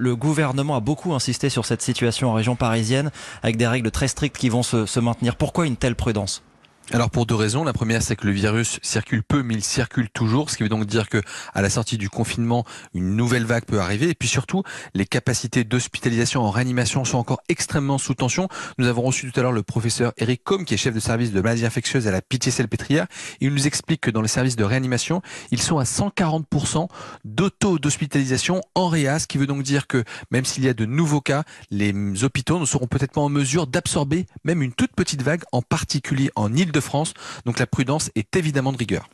Le gouvernement a beaucoup insisté sur cette situation en région parisienne, avec des règles très strictes qui vont se, maintenir. Pourquoi une telle prudence? Alors pour deux raisons. La première, c'est que le virus circule peu, mais il circule toujours, ce qui veut donc dire que à la sortie du confinement, une nouvelle vague peut arriver. Et puis surtout, les capacités d'hospitalisation en réanimation sont encore extrêmement sous tension. Nous avons reçu tout à l'heure le professeur Eric Combe, qui est chef de service de maladies infectieuses à la Pitié-Salpêtrière. Il nous explique que dans les services de réanimation, ils sont à 140% de taux d'hospitalisation en réa, ce qui veut donc dire que même s'il y a de nouveaux cas, les hôpitaux ne seront peut-être pas en mesure d'absorber même une toute petite vague, en particulier en île de france Donc la prudence est évidemment de rigueur.